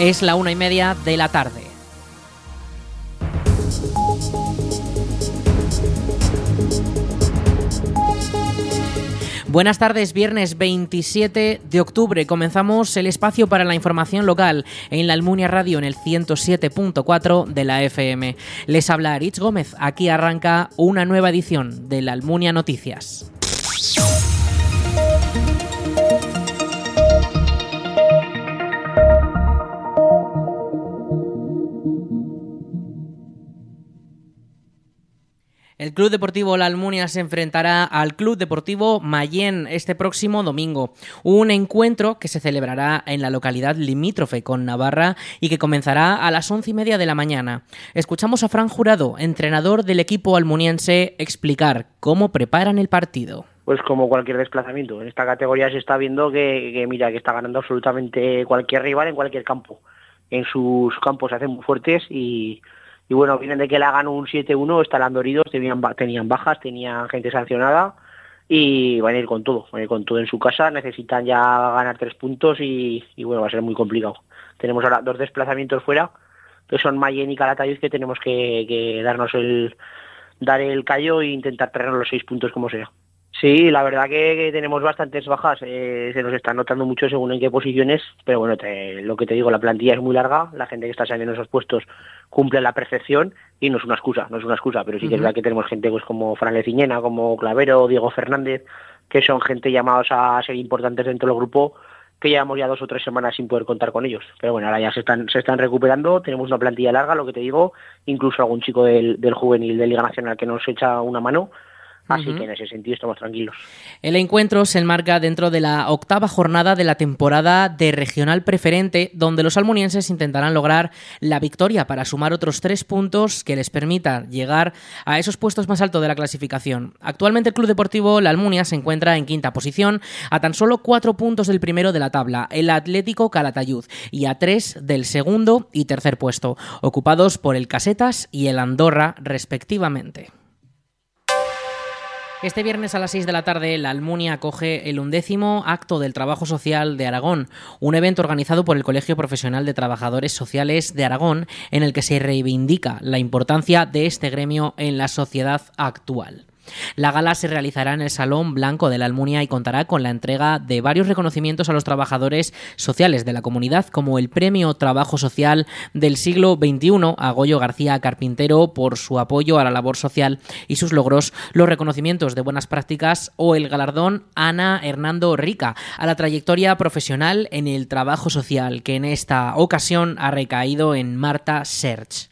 Es la una y media de la tarde. Buenas tardes, viernes 27 de octubre. Comenzamos el espacio para la información local en la Almunia Radio en el 107.4 de la FM. Les habla Aritz Gómez. Aquí arranca una nueva edición de la Almunia Noticias. El Club Deportivo La Almunia se enfrentará al Club Deportivo Mayén este próximo domingo. Un encuentro que se celebrará en la localidad limítrofe con Navarra y que comenzará a las once y media de la mañana. Escuchamos a Fran Jurado, entrenador del equipo almuniense, explicar cómo preparan el partido pues como cualquier desplazamiento. En esta categoría se está viendo que, mira que está ganando absolutamente cualquier rival en cualquier campo. En sus campos se hacen muy fuertes y, y bueno, vienen de que le hagan un 7-1, están doridos, tenían, tenían bajas, tenían gente sancionada y van a ir con todo, van a ir con todo en su casa, necesitan ya ganar tres puntos y, bueno, va a ser muy complicado. Tenemos ahora dos desplazamientos fuera, que son Mayen y Calatayud, que tenemos que, darnos el dar el callo e intentar traernos los seis puntos como sea. Sí, la verdad que, tenemos bastantes bajas, eh, se nos está notando mucho según en qué posiciones, pero bueno, lo que te digo, la plantilla es muy larga, la gente que está saliendo en esos puestos cumple la perfección y no es una excusa, no es una excusa, pero sí que es verdad que tenemos gente pues como Fran Leciñena, como Clavero, Diego Fernández, que son gente llamados a ser importantes dentro del grupo, que llevamos ya dos o tres semanas sin poder contar con ellos. Pero bueno, ahora ya se están, se están recuperando, tenemos una plantilla larga, lo que te digo, incluso algún chico del, del juvenil de Liga Nacional que nos echa una mano, Así que en ese sentido estamos tranquilos. El encuentro se enmarca dentro de la octava jornada de la temporada de regional preferente, donde los almunienses intentarán lograr la victoria para sumar otros tres puntos que les permita llegar a esos puestos más altos de la clasificación. Actualmente el Club Deportivo La Almunia se encuentra en quinta posición, a tan solo cuatro puntos del primero de la tabla, el Atlético Calatayud, y a tres del segundo y tercer puesto, ocupados por el Casetas y el Andorra respectivamente. Este viernes a las 6 de la tarde, la Almunia acoge el undécimo acto del trabajo social de Aragón, un evento organizado por el Colegio Profesional de Trabajadores Sociales de Aragón, en el que se reivindica la importancia de este gremio en la sociedad actual. La gala se realizará en el Salón Blanco de la Almunia y contará con la entrega de varios reconocimientos a los trabajadores sociales de la comunidad, como el Premio Trabajo Social del siglo XXI a Goyo García Carpintero por su apoyo a la labor social y sus logros, los reconocimientos de buenas prácticas o el galardón Ana Hernando Rica a la trayectoria profesional en el trabajo social, que en esta ocasión ha recaído en Marta Serch.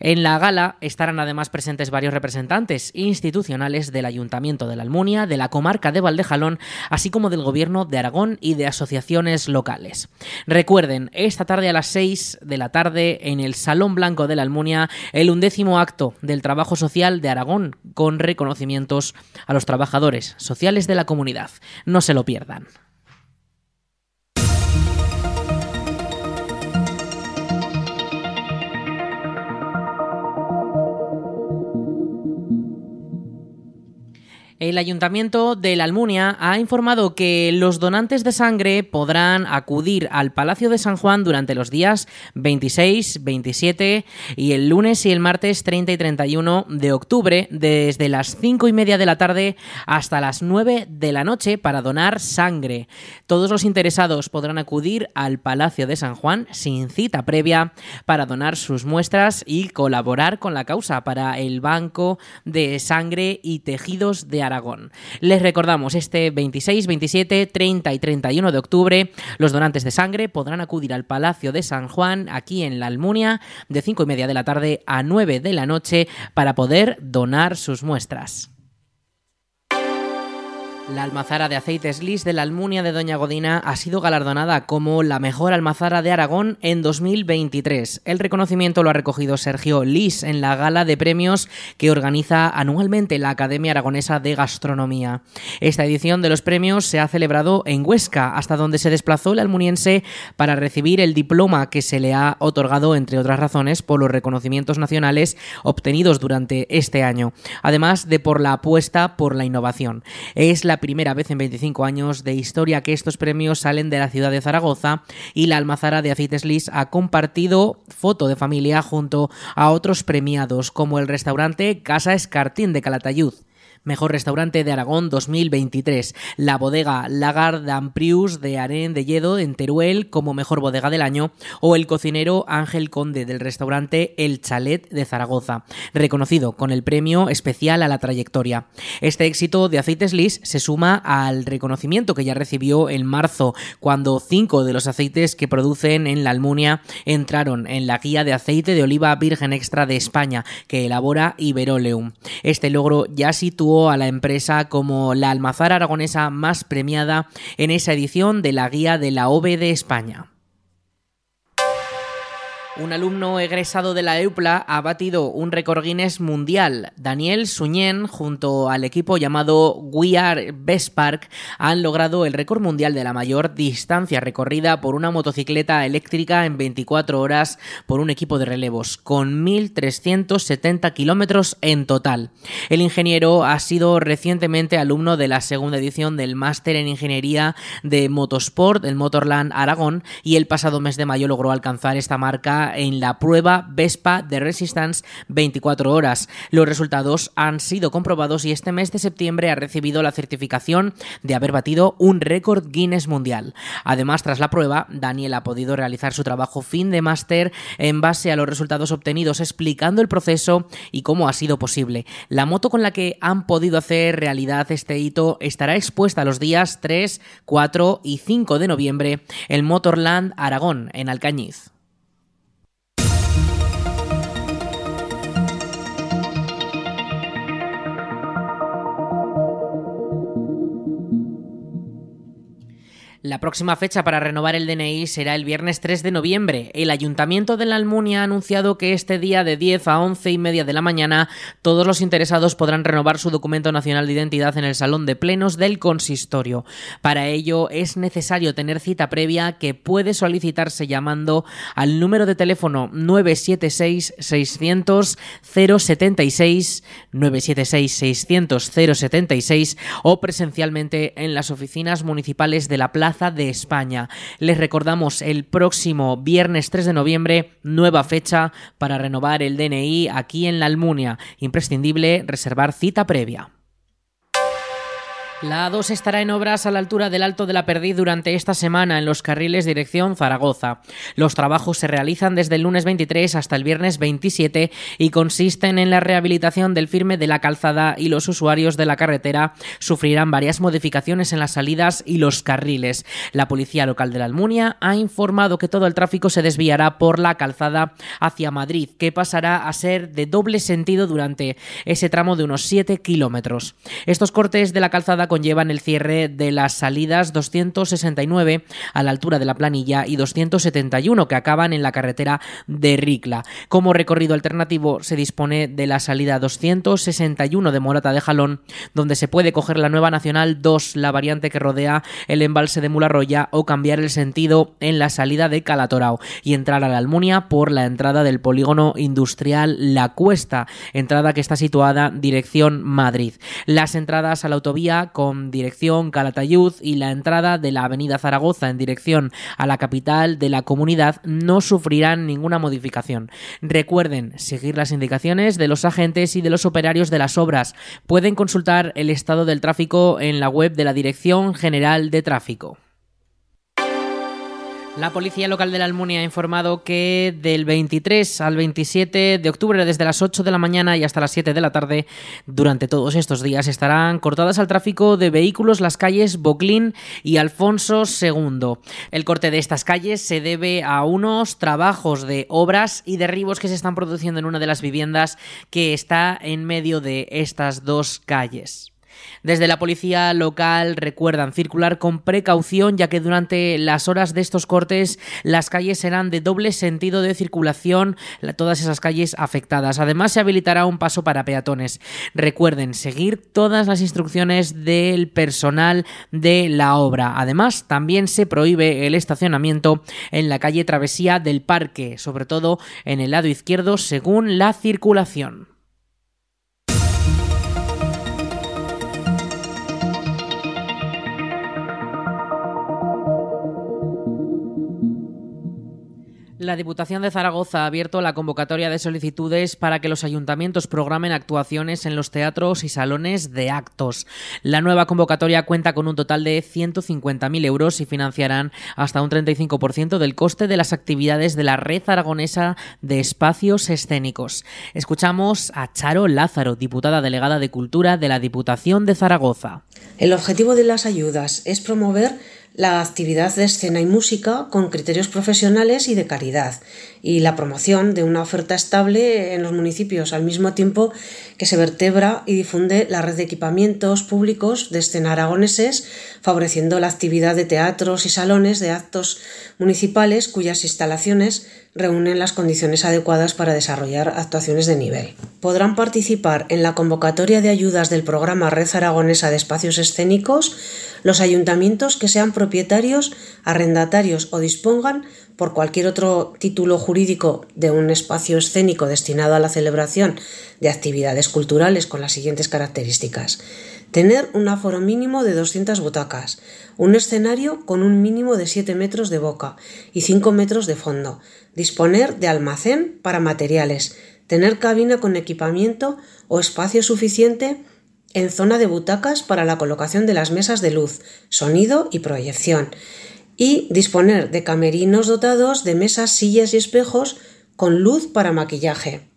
En la gala estarán además presentes varios representantes institucionales del Ayuntamiento de la Almunia, de la comarca de Valdejalón, así como del Gobierno de Aragón y de asociaciones locales. Recuerden, esta tarde a las 6 de la tarde en el Salón Blanco de la Almunia, el undécimo acto del trabajo social de Aragón con reconocimientos a los trabajadores sociales de la comunidad. No se lo pierdan. El Ayuntamiento de la Almunia ha informado que los donantes de sangre podrán acudir al Palacio de San Juan durante los días 26, 27 y el lunes y el martes 30 y 31 de octubre desde las 5 y media de la tarde hasta las 9 de la noche para donar sangre. Todos los interesados podrán acudir al Palacio de San Juan sin cita previa para donar sus muestras y colaborar con la causa para el Banco de Sangre y Tejidos de Les recordamos, este 26, 27, 30 y 31 de octubre, los donantes de sangre podrán acudir al Palacio de San Juan, aquí en la Almunia, de 5 y media de la tarde a 9 de la noche, para poder donar sus muestras. La almazara de aceites Lis de la Almunia de Doña Godina ha sido galardonada como la mejor almazara de Aragón en 2023. El reconocimiento lo ha recogido Sergio Lis en la gala de premios que organiza anualmente la Academia Aragonesa de Gastronomía. Esta edición de los premios se ha celebrado en Huesca, hasta donde se desplazó el almuniense para recibir el diploma que se le ha otorgado, entre otras razones, por los reconocimientos nacionales obtenidos durante este año, además de por la apuesta por la innovación. Es la primera vez en 25 años de historia que estos premios salen de la ciudad de Zaragoza y la almazara de Aceites Lis ha compartido foto de familia junto a otros premiados como el restaurante Casa Escartín de Calatayud. Mejor Restaurante de Aragón 2023. La bodega Lagar d'Amprius de Aren de Lledo en Teruel como mejor bodega del año. O el cocinero Ángel Conde del restaurante El Chalet de Zaragoza, reconocido con el premio especial a la trayectoria. Este éxito de Aceites Lis se suma al reconocimiento que ya recibió en marzo, cuando cinco de los aceites que producen en la Almunia entraron en la guía de aceite de oliva virgen extra de España que elabora Iberoleum. Este logro ya sitúa a la empresa como la almazara aragonesa más premiada en esa edición de la Guía de la OVE de España. Un alumno egresado de la EUPLA ha batido un récord Guinness mundial. Daniel Suñén, junto al equipo llamado We Are Best Park, han logrado el récord mundial de la mayor distancia recorrida por una motocicleta eléctrica en 24 horas por un equipo de relevos, con 1.370 kilómetros en total. El ingeniero ha sido recientemente alumno de la segunda edición del Máster en Ingeniería de Motorsport, el Motorland Aragón, y el pasado mes de mayo logró alcanzar esta marca en la prueba Vespa de Resistance 24 horas. Los resultados han sido comprobados y este mes de septiembre ha recibido la certificación de haber batido un récord Guinness mundial. Además, tras la prueba, Daniel ha podido realizar su trabajo fin de máster en base a los resultados obtenidos, explicando el proceso y cómo ha sido posible. La moto con la que han podido hacer realidad este hito estará expuesta los días 3, 4 y 5 de noviembre en Motorland Aragón, en Alcañiz. La próxima fecha para renovar el DNI será el viernes 3 de noviembre. El Ayuntamiento de la Almunia ha anunciado que este día de 10 a 11 y media de la mañana todos los interesados podrán renovar su documento nacional de identidad en el Salón de Plenos del Consistorio. Para ello es necesario tener cita previa que puede solicitarse llamando al número de teléfono 976 600 076 976 600 076 o presencialmente en las oficinas municipales de la De España. Les recordamos el próximo viernes 3 de noviembre, nueva fecha para renovar el DNI aquí en la Almunia. Imprescindible reservar cita previa. La A2 estará en obras a la altura del Alto de la Perdiz durante esta semana en los carriles dirección Zaragoza. Los trabajos se realizan desde el lunes 23 hasta el viernes 27 y consisten en la rehabilitación del firme de la calzada y los usuarios de la carretera sufrirán varias modificaciones en las salidas y los carriles. La policía local de la Almunia ha informado que todo el tráfico se desviará por la calzada hacia Madrid, que pasará a ser de doble sentido durante ese tramo de unos 7 kilómetros. Estos cortes de la calzada conllevan el cierre de las salidas 269 a la altura de la planilla y 271 que acaban en la carretera de Ricla. Como recorrido alternativo se dispone de la salida 261 de Morata de Jalón, donde se puede coger la nueva Nacional 2, la variante que rodea el embalse de Mularroya, o cambiar el sentido en la salida de Calatorao y entrar a la Almunia por la entrada del polígono industrial La Cuesta, entrada que está situada dirección Madrid. Las entradas a la autovía con dirección Calatayud y la entrada de la avenida Zaragoza en dirección a la capital de la comunidad no sufrirán ninguna modificación. Recuerden seguir las indicaciones de los agentes y de los operarios de las obras. Pueden consultar el estado del tráfico en la web de la Dirección General de Tráfico. La policía local de la Almunia ha informado que del 23 al 27 de octubre, desde las 8 de la mañana y hasta las 7 de la tarde, durante todos estos días estarán cortadas al tráfico de vehículos las calles Boclín y Alfonso II. El corte de estas calles se debe a unos trabajos de obras y derribos que se están produciendo en una de las viviendas que está en medio de estas dos calles. Desde la policía local recuerdan circular con precaución ya que durante las horas de estos cortes las calles serán de doble sentido de circulación, todas esas calles afectadas. Además se habilitará un paso para peatones. Recuerden seguir todas las instrucciones del personal de la obra. Además también se prohíbe el estacionamiento en la calle Travesía del Parque, sobre todo en el lado izquierdo según la circulación. La Diputación de Zaragoza ha abierto la convocatoria de solicitudes para que los ayuntamientos programen actuaciones en los teatros y salones de actos. La nueva convocatoria cuenta con un total de 150.000 euros y financiarán hasta un 35% del coste de las actividades de la red aragonesa de espacios escénicos. Escuchamos a Charo Lázaro, diputada delegada de Cultura de la Diputación de Zaragoza. El objetivo de las ayudas es promover la actividad de escena y música con criterios profesionales y de calidad y la promoción de una oferta estable en los municipios al mismo tiempo que se vertebra y difunde la red de equipamientos públicos de escena aragoneses favoreciendo la actividad de teatros y salones de actos municipales cuyas instalaciones reúnen las condiciones adecuadas para desarrollar actuaciones de nivel. Podrán participar en la convocatoria de ayudas del programa Red Aragonesa de Espacios Escénicos los ayuntamientos que sean propietarios, arrendatarios o dispongan por cualquier otro título jurídico de un espacio escénico destinado a la celebración de actividades culturales con las siguientes características. Tener un aforo mínimo de 200 butacas, un escenario con un mínimo de 7 metros de boca y 5 metros de fondo, disponer de almacén para materiales, tener cabina con equipamiento o espacio suficiente en zona de butacas para la colocación de las mesas de luz, sonido y proyección, y disponer de camerinos dotados de mesas, sillas y espejos con luz para maquillaje.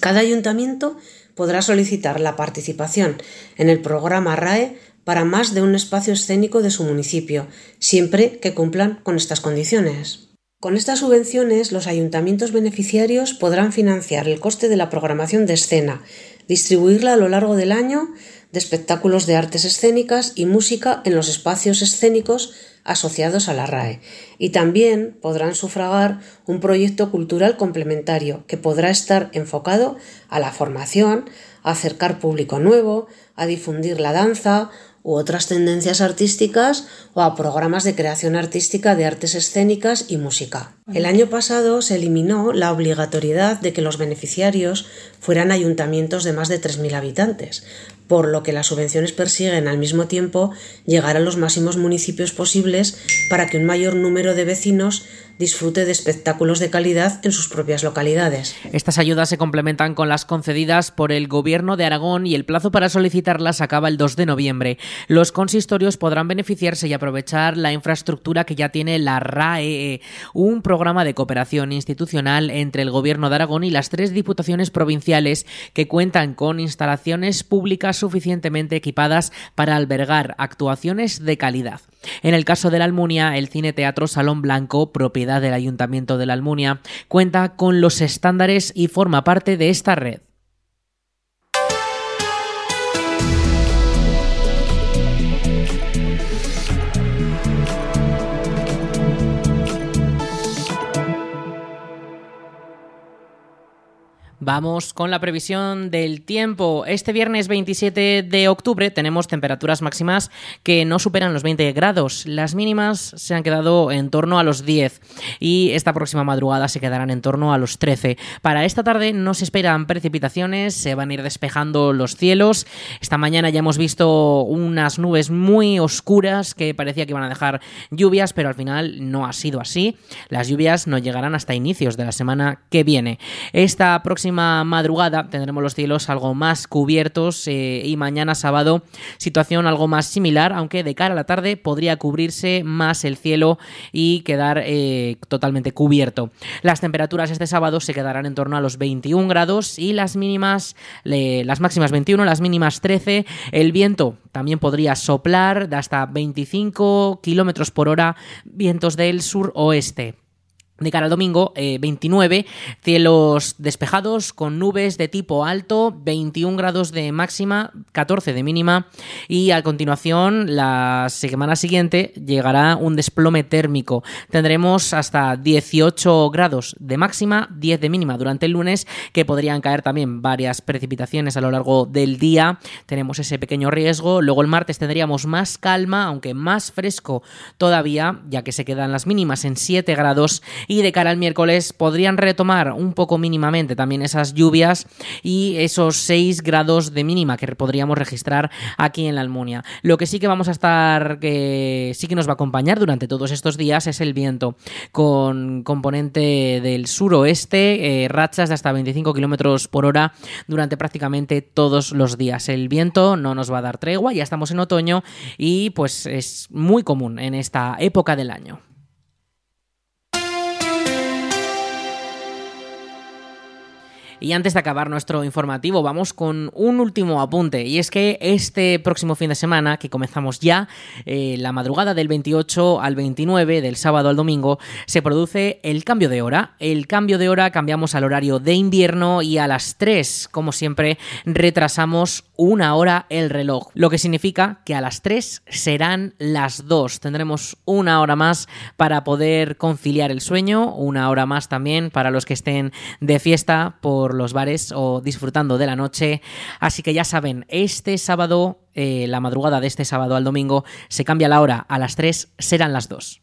Cada ayuntamiento podrá solicitar la participación en el programa RAE para más de un espacio escénico de su municipio, siempre que cumplan con estas condiciones. Con estas subvenciones, los ayuntamientos beneficiarios podrán financiar el coste de la programación de escena, distribuirla a lo largo del año de espectáculos de artes escénicas y música en los espacios escénicos asociados a la RAE. Y también podrán sufragar un proyecto cultural complementario que podrá estar enfocado a la formación, a acercar público nuevo, a difundir la danza u otras tendencias artísticas o a programas de creación artística de artes escénicas y música. El año pasado se eliminó la obligatoriedad de que los beneficiarios fueran ayuntamientos de más de 3.000 habitantes, por lo que las subvenciones persiguen al mismo tiempo llegar a los máximos municipios posibles para que un mayor número de vecinos disfrute de espectáculos de calidad en sus propias localidades. Estas ayudas se complementan con las concedidas por el Gobierno de Aragón y el plazo para solicitarlas acaba el 2 de noviembre. Los consistorios podrán beneficiarse y aprovechar la infraestructura que ya tiene la RAE, un programa de cooperación institucional entre el Gobierno de Aragón y las tres diputaciones provinciales que cuentan con instalaciones públicas suficientemente equipadas para albergar actuaciones de calidad. En el caso de la Almunia, el Cine Teatro Salón Blanco, propiedad del Ayuntamiento de la Almunia, cuenta con los estándares y forma parte de esta red. Vamos con la previsión del tiempo. Este viernes 27 de octubre tenemos temperaturas máximas que no superan los 20 grados. Las mínimas se han quedado en torno a los 10 y esta próxima madrugada se quedarán en torno a los 13. Para esta tarde no se esperan precipitaciones, se van a ir despejando los cielos. Esta mañana ya hemos visto unas nubes muy oscuras que parecía que iban a dejar lluvias, pero al final no ha sido así. Las lluvias no llegarán hasta inicios de la semana que viene. Esta próxima madrugada tendremos los cielos algo más cubiertos eh, y mañana sábado situación algo más similar, aunque de cara a la tarde podría cubrirse más el cielo y quedar eh, totalmente cubierto. Las temperaturas este sábado se quedarán en torno a los 21 grados y las mínimas, las máximas 21, las mínimas 13. El viento también podría soplar de hasta 25 kilómetros por hora, vientos del sur oeste. De cara al domingo 29, eh, cielos despejados con nubes de tipo alto, 21 grados de máxima, 14 de mínima y a continuación la semana siguiente llegará un desplome térmico. Tendremos hasta 18 grados de máxima, 10 de mínima durante el lunes que podrían caer también varias precipitaciones a lo largo del día. Tenemos ese pequeño riesgo. Luego el martes tendríamos más calma, aunque más fresco todavía, ya que se quedan las mínimas en 7 grados y de cara al miércoles podrían retomar un poco mínimamente también esas lluvias y esos 6 grados de mínima que podríamos registrar aquí en la Almunia. Lo que sí que vamos a estar, que sí que nos va a acompañar durante todos estos días es el viento con componente del suroeste, eh, rachas de hasta 25 kilómetros por hora durante prácticamente todos los días. El viento no nos va a dar tregua, ya estamos en otoño y pues es muy común en esta época del año. Y antes de acabar nuestro informativo, vamos con un último apunte. Y es que este próximo fin de semana, que comenzamos ya, eh, la madrugada del 28 al 29, del sábado al domingo, se produce el cambio de hora. El cambio de hora cambiamos al horario de invierno y a las 3, como siempre, retrasamos una hora el reloj. Lo que significa que a las 3 serán las 2. Tendremos una hora más para poder conciliar el sueño, una hora más también para los que estén de fiesta los bares o disfrutando de la noche. Así que ya saben, este sábado, eh, la madrugada de este sábado al domingo, se cambia la hora a las 3, serán las 2.